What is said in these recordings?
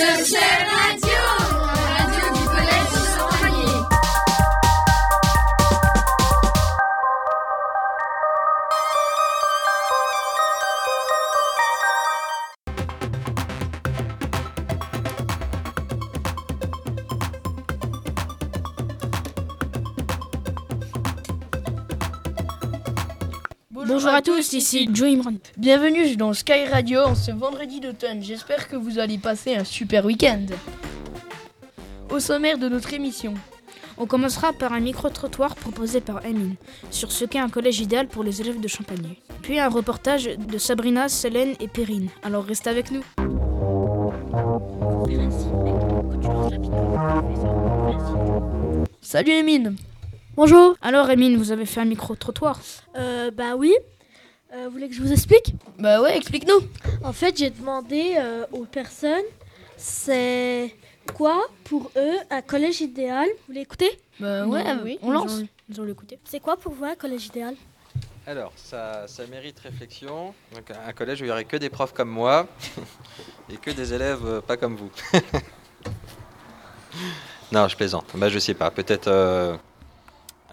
Radio, Bonjour à tous, ici Joe Imran. Bienvenue dans Sky Radio en ce vendredi d'automne. J'espère que vous allez passer un super week-end. Au sommaire de notre émission, On commencera par un micro-trottoir proposé par Emile sur ce qu'est un collège idéal pour les élèves de Champagny. Puis un reportage de Sabrina, Selène et Perrine. Alors restez avec nous. salut Emine. Bonjour. Alors Emile, vous avez fait un micro-trottoir Euh, bah oui. Euh, vous voulez que je vous explique? Bah ouais, explique-nous. En fait, j'ai demandé euh, aux personnes, c'est quoi pour eux un collège idéal? Vous voulez écouter Bah Non, ouais, oui, on lance. ont- Ils ont l'écouté. C'est quoi pour vous un collège idéal? Alors, ça, ça mérite réflexion. Donc, un collège où il n'y aurait que des profs comme moi et que des élèves euh, pas comme vous. non, je plaisante. Bah, je sais pas. Peut-être euh,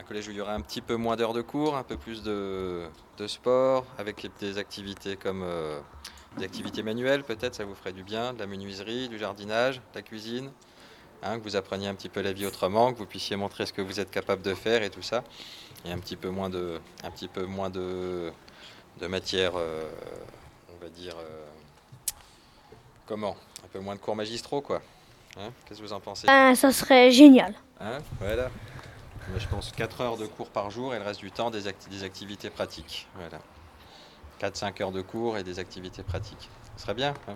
collège où il y aurait un petit peu moins d'heures de cours, un peu plus de, de sport, avec des activités comme euh, des activités manuelles, peut-être, ça vous ferait du bien, de la menuiserie, du jardinage, de la cuisine. hein, que vous appreniez un petit peu la vie autrement, que vous puissiez montrer ce que vous êtes capable de faire et tout ça et un petit peu moins de, un petit peu moins de, de matière, euh, on va dire, euh, comment Un peu moins de cours magistraux, quoi. Hein Qu'est-ce que vous en pensez? Ça serait génial. Hein? Voilà. Je pense 4 heures de cours par jour et le reste du temps des, acti- des activités pratiques. Voilà. 4-5 heures de cours et des activités pratiques. Ce serait bien. hein?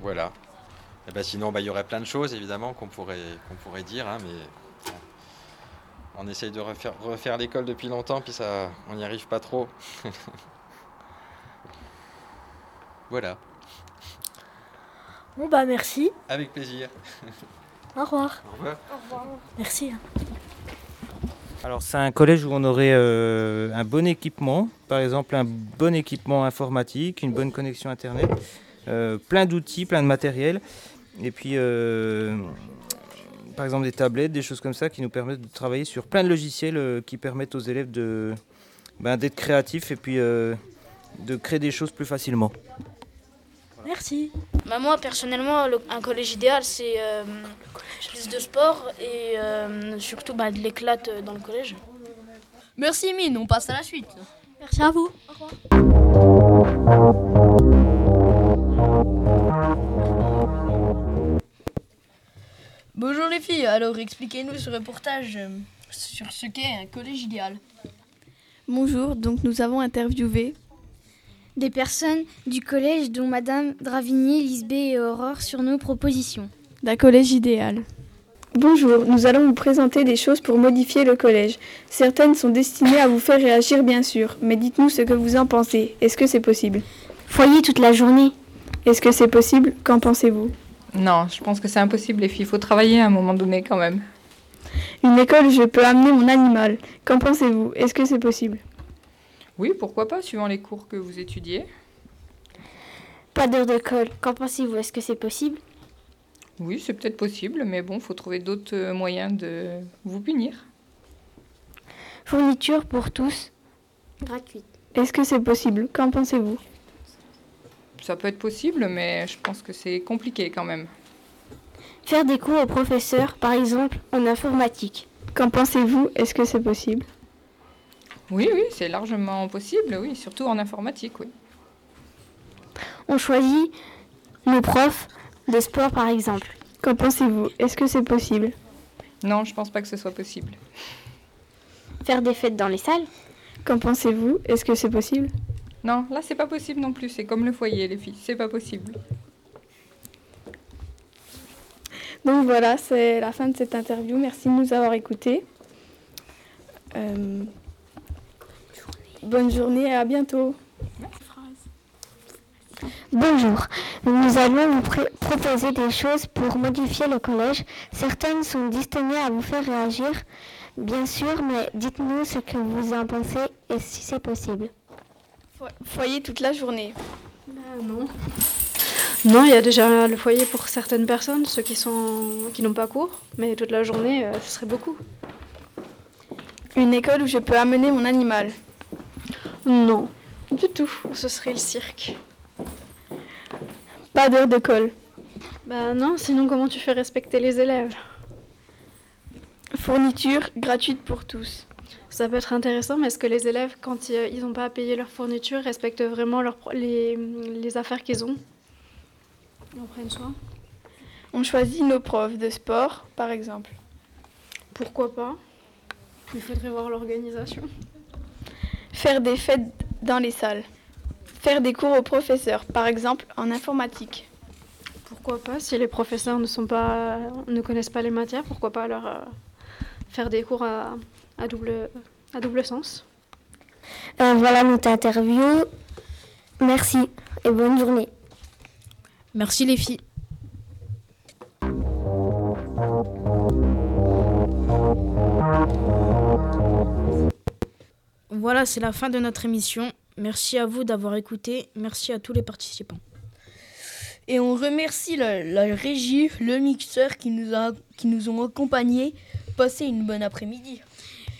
Voilà. Et ben sinon, bah, il y aurait plein de choses évidemment qu'on pourrait, qu'on pourrait dire, hein, mais on essaye de refaire, refaire l'école depuis longtemps, puis ça, on n'y arrive pas trop. voilà. Bon bah merci. Avec plaisir. Au revoir. Au revoir. Merci. Alors c'est un collège où on aurait euh, un bon équipement, par exemple un bon équipement informatique, une bonne connexion Internet, euh, plein d'outils, plein de matériel, et puis euh, par exemple des tablettes, des choses comme ça qui nous permettent de travailler sur plein de logiciels euh, qui permettent aux élèves de ben, d'être créatifs et puis euh, de créer des choses plus facilement. Merci. Bah, moi personnellement, le- un collège idéal c'est euh, plus de sport et euh, surtout bah, de l'éclate dans le collège. Merci Emine, on passe à la suite. Merci à vous. Au revoir. Bonjour les filles, alors expliquez-nous ce reportage euh, sur ce qu'est un collège idéal. Bonjour, donc nous avons interviewé des personnes du collège dont Madame Dravigny, Lisbeth et Aurore sur nos propositions. d'un collège idéal. Bonjour, nous allons vous présenter des choses pour modifier le collège. Certaines sont destinées à vous faire réagir bien sûr, mais dites-nous ce que vous en pensez. Est-ce que c'est possible? Foyer toute la journée. Est-ce que c'est possible? Qu'en pensez-vous? Non, je pense que c'est impossible les filles. Il faut travailler à un moment donné quand même. Une école où je peux amener mon animal. Qu'en pensez-vous? Est-ce que c'est possible? Oui, pourquoi pas, suivant les cours que vous étudiez. Pas d'heure de colle. Qu'en pensez-vous? Est-ce que c'est possible? Oui, c'est peut-être possible, mais bon, faut trouver d'autres euh, moyens de vous punir. Fourniture pour tous. Gratuite. Est-ce que c'est possible? Qu'en pensez-vous? Ça peut être possible, mais je pense que c'est compliqué quand même. Faire des cours aux professeurs, par exemple en informatique. Qu'en pensez-vous? Est-ce que c'est possible? Oui, oui, c'est largement possible, oui, surtout en informatique, oui. On choisit nos profs de sport, par exemple. Qu'en pensez-vous? Est-ce que c'est possible? Non, je pense pas que ce soit possible. Faire des fêtes dans les salles? Qu'en pensez-vous? Est-ce que c'est possible? Non, là, c'est pas possible non plus. C'est comme le foyer, les filles. C'est pas possible. Donc voilà, c'est la fin de cette interview. Merci de nous avoir écoutés. Euh, Bonne journée et à bientôt. Bonjour, nous allons vous proposer des choses pour modifier le collège. Certaines sont destinées à vous faire réagir, bien sûr, mais dites-nous ce que vous en pensez et si c'est possible. Foyer toute la journée. non. Non, il y a déjà le foyer pour certaines personnes, ceux qui sont qui n'ont pas cours, mais toute la journée, euh, ce serait beaucoup. Une école où je peux amener mon animal. Non, du tout. Ce serait le cirque. Pas d'heure de colle. Bah non, sinon comment tu fais respecter les élèves? Fourniture gratuite pour tous. Ça peut être intéressant, mais est-ce que les élèves, quand ils n'ont pas à payer leur fourniture, respectent vraiment leur, pro- les, les affaires qu'ils ont? Ils en prennent soin On choisit nos profs de sport, par exemple. Pourquoi pas? Il faudrait voir l'organisation. Faire des fêtes dans les salles. Faire des cours aux professeurs, par exemple en informatique. Pourquoi pas Si les professeurs ne, sont pas, ne connaissent pas les matières, pourquoi pas leur euh, faire des cours à, à double, à double sens Euh, voilà notre interview. Merci et bonne journée. Merci les filles. Voilà, c'est la fin de notre émission. Merci à vous d'avoir écouté. Merci à tous les participants. Et on remercie la, la régie, le mixeur qui nous, a, qui nous ont accompagnés. Passez une bonne après-midi.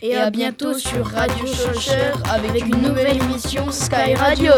Et, à, bientôt sur Radio Chercheur avec une nouvelle émission Sky Radio.